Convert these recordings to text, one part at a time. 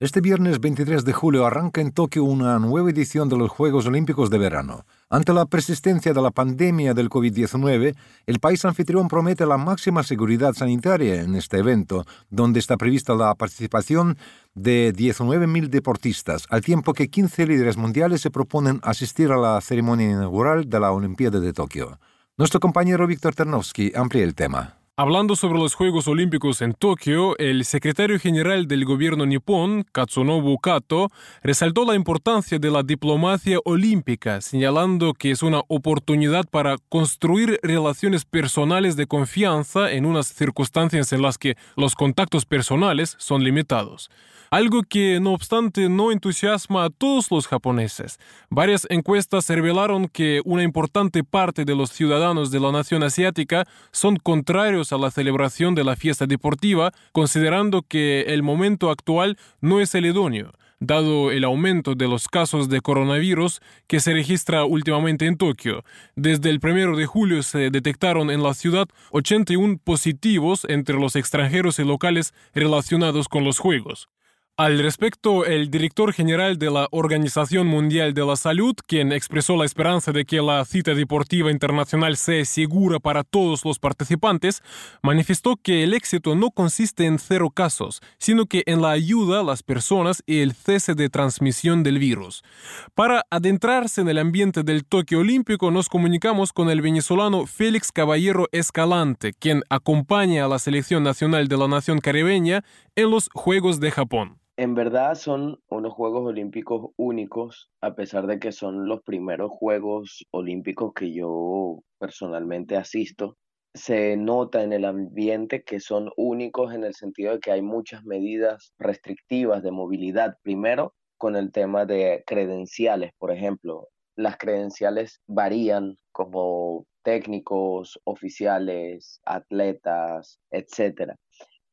Este viernes 23 de julio arranca en Tokio una nueva edición de los Juegos Olímpicos de Verano. Ante la persistencia de la pandemia del COVID-19, el país anfitrión promete la máxima seguridad sanitaria en este evento, donde está prevista la participación de 19.000 deportistas, al tiempo que 15 líderes mundiales se proponen asistir a la ceremonia inaugural de la Olimpiada de Tokio. Nuestro compañero Víctor Ternovsky amplía el tema. Hablando sobre los Juegos Olímpicos en Tokio, el secretario general del gobierno nipón, Katsunobu Kato, resaltó la importancia de la diplomacia olímpica, señalando que es una oportunidad para construir relaciones personales de confianza en unas circunstancias en las que los contactos personales son limitados algo que no obstante no entusiasma a todos los japoneses. Varias encuestas revelaron que una importante parte de los ciudadanos de la nación asiática son contrarios a la celebración de la fiesta deportiva, considerando que el momento actual no es el idóneo dado el aumento de los casos de coronavirus que se registra últimamente en Tokio. Desde el 1 de julio se detectaron en la ciudad 81 positivos entre los extranjeros y locales relacionados con los Juegos. Al respecto, el director general de la Organización Mundial de la Salud, quien expresó la esperanza de que la cita deportiva internacional sea segura para todos los participantes, manifestó que el éxito no consiste en cero casos, sino que en la ayuda a las personas y el cese de transmisión del virus. Para adentrarse en el ambiente del Tokio Olímpico, nos comunicamos con el venezolano Félix Caballero Escalante, quien acompaña a la selección nacional de la nación caribeña en los Juegos de Japón. En verdad son unos Juegos Olímpicos únicos, a pesar de que son los primeros Juegos Olímpicos que yo personalmente asisto. Se nota en el ambiente que son únicos en el sentido de que hay muchas medidas restrictivas de movilidad. Primero, con el tema de credenciales, por ejemplo. Las credenciales varían como técnicos, oficiales, atletas, etcétera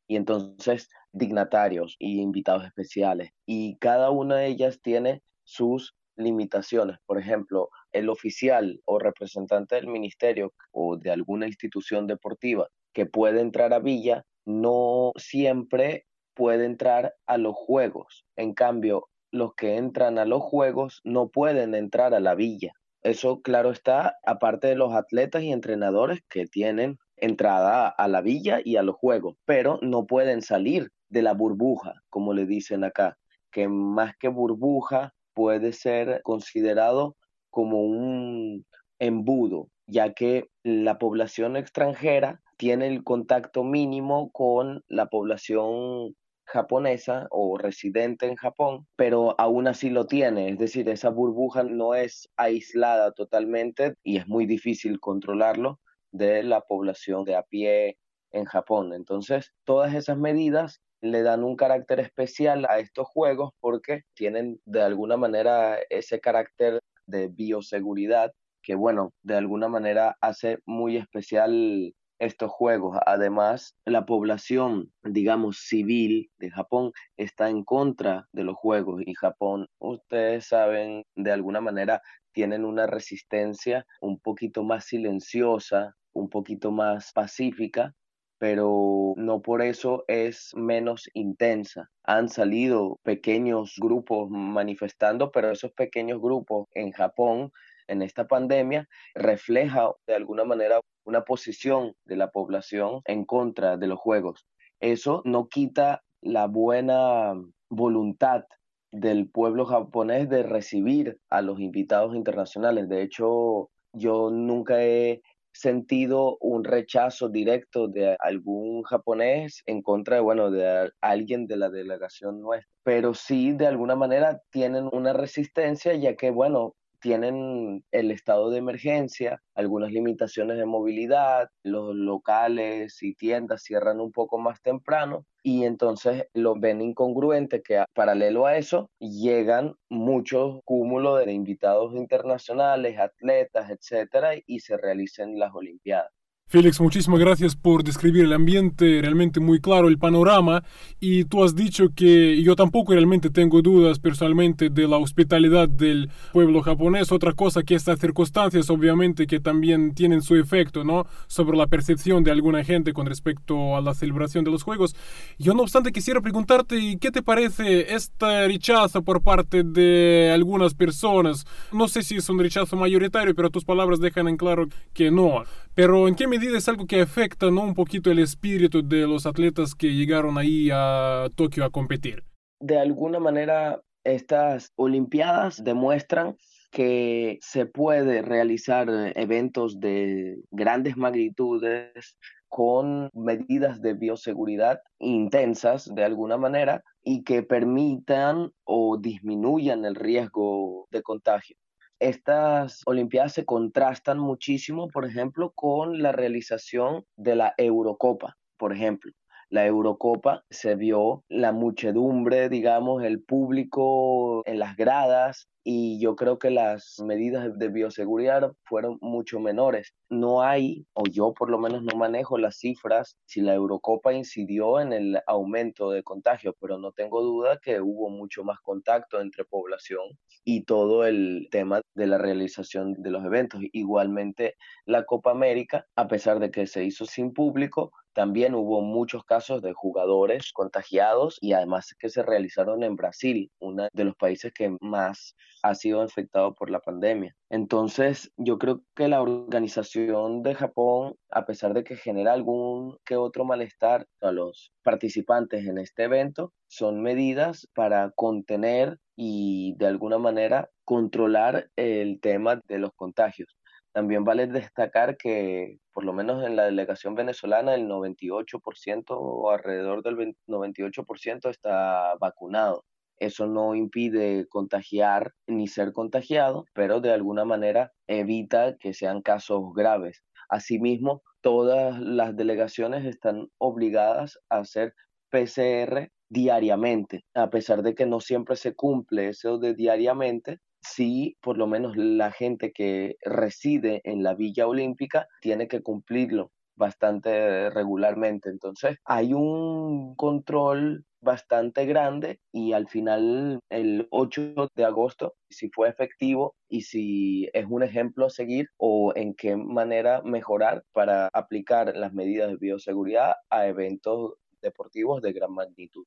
y entonces dignatarios y invitados especiales. Y cada una de ellas tiene sus limitaciones. Por ejemplo, el oficial o representante del ministerio o de alguna institución deportiva que puede entrar a Villa no siempre puede entrar a los juegos. En cambio, los que entran a los juegos no pueden entrar a la villa. Eso, claro está, aparte de los atletas y entrenadores que tienen entrada a la villa y a los juegos, pero no pueden salir de la burbuja, como le dicen acá, que más que burbuja puede ser considerado como un embudo, ya que la población extranjera tiene el contacto mínimo con la población japonesa o residente en Japón, pero aún así lo tiene, es decir, esa burbuja no es aislada totalmente y es muy difícil controlarlo, de la población de a pie en Japón. Entonces, todas esas medidas le dan un carácter especial a estos juegos porque tienen de alguna manera ese carácter de bioseguridad que, bueno, de alguna manera hace muy especial estos juegos. Además, la población, digamos, civil de Japón está en contra de los juegos y Japón, ustedes saben, de alguna manera tienen una resistencia un poquito más silenciosa un poquito más pacífica, pero no por eso es menos intensa. Han salido pequeños grupos manifestando, pero esos pequeños grupos en Japón, en esta pandemia, refleja de alguna manera una posición de la población en contra de los juegos. Eso no quita la buena voluntad del pueblo japonés de recibir a los invitados internacionales. De hecho, yo nunca he sentido un rechazo directo de algún japonés en contra de, bueno, de alguien de la delegación nuestra. Pero sí, de alguna manera, tienen una resistencia, ya que, bueno, tienen el estado de emergencia, algunas limitaciones de movilidad, los locales y tiendas cierran un poco más temprano y entonces lo ven incongruente que paralelo a eso llegan muchos cúmulos de invitados internacionales, atletas, etcétera, y se realicen las Olimpiadas. Félix, muchísimas gracias por describir el ambiente realmente muy claro, el panorama. Y tú has dicho que yo tampoco realmente tengo dudas personalmente de la hospitalidad del pueblo japonés. Otra cosa que estas circunstancias obviamente que también tienen su efecto, ¿no? Sobre la percepción de alguna gente con respecto a la celebración de los Juegos. Yo no obstante quisiera preguntarte, ¿qué te parece este rechazo por parte de algunas personas? No sé si es un rechazo mayoritario, pero tus palabras dejan en claro que no. Pero ¿en qué medida es algo que afecta ¿no? un poquito el espíritu de los atletas que llegaron ahí a Tokio a competir? De alguna manera, estas Olimpiadas demuestran que se puede realizar eventos de grandes magnitudes con medidas de bioseguridad intensas de alguna manera y que permitan o disminuyan el riesgo de contagio. Estas Olimpiadas se contrastan muchísimo, por ejemplo, con la realización de la Eurocopa, por ejemplo. La Eurocopa se vio la muchedumbre, digamos, el público en las gradas y yo creo que las medidas de bioseguridad fueron mucho menores. No hay, o yo por lo menos no manejo las cifras si la Eurocopa incidió en el aumento de contagios, pero no tengo duda que hubo mucho más contacto entre población y todo el tema de la realización de los eventos. Igualmente la Copa América, a pesar de que se hizo sin público, también hubo muchos casos de jugadores contagiados y además que se realizaron en Brasil, uno de los países que más ha sido afectado por la pandemia. Entonces, yo creo que la organización de Japón, a pesar de que genera algún que otro malestar a los participantes en este evento, son medidas para contener y de alguna manera controlar el tema de los contagios. También vale destacar que, por lo menos en la delegación venezolana, el 98% o alrededor del 98% está vacunado. Eso no impide contagiar ni ser contagiado, pero de alguna manera evita que sean casos graves. Asimismo, todas las delegaciones están obligadas a hacer PCR diariamente, a pesar de que no siempre se cumple eso de diariamente, sí, por lo menos la gente que reside en la Villa Olímpica tiene que cumplirlo bastante regularmente. Entonces, hay un control bastante grande y al final el 8 de agosto si fue efectivo y si es un ejemplo a seguir o en qué manera mejorar para aplicar las medidas de bioseguridad a eventos deportivos de gran magnitud.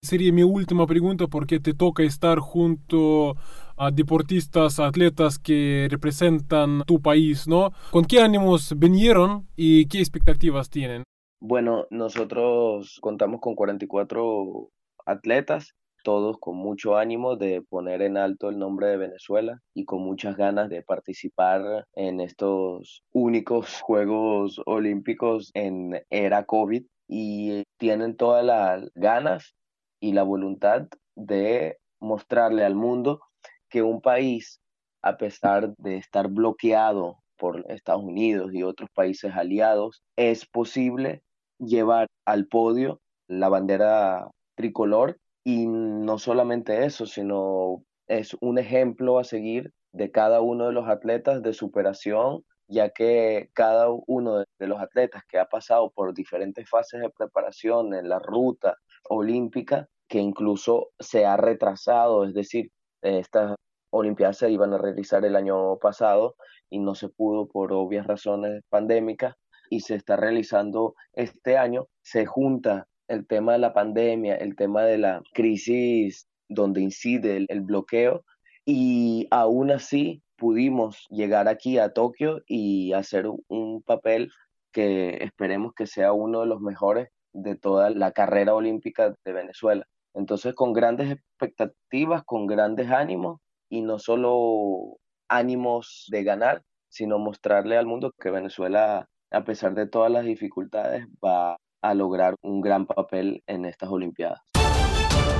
Sería mi última pregunta porque te toca estar junto a deportistas, atletas que representan tu país, ¿no? ¿Con qué ánimos vinieron y qué expectativas tienen? Bueno, nosotros contamos con 44 atletas, todos con mucho ánimo de poner en alto el nombre de Venezuela y con muchas ganas de participar en estos únicos Juegos Olímpicos en era COVID y tienen todas las ganas y la voluntad de mostrarle al mundo que un país, a pesar de estar bloqueado por Estados Unidos y otros países aliados, es posible llevar al podio la bandera tricolor. Y no solamente eso, sino es un ejemplo a seguir de cada uno de los atletas de superación, ya que cada uno de los atletas que ha pasado por diferentes fases de preparación en la ruta olímpica que incluso se ha retrasado, es decir, estas Olimpiadas se iban a realizar el año pasado y no se pudo por obvias razones pandémicas y se está realizando este año. Se junta el tema de la pandemia, el tema de la crisis donde incide el, bloqueo y aún así pudimos llegar aquí a Tokio y hacer un papel que esperemos que sea uno de los mejores de toda la carrera olímpica de Venezuela. Entonces, con grandes expectativas, con grandes ánimos y no solo ánimos de ganar, sino mostrarle al mundo que Venezuela, a pesar de todas las dificultades, va a lograr un gran papel en estas Olimpiadas.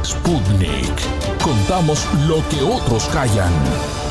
Sputnik. Contamos lo que otros callan.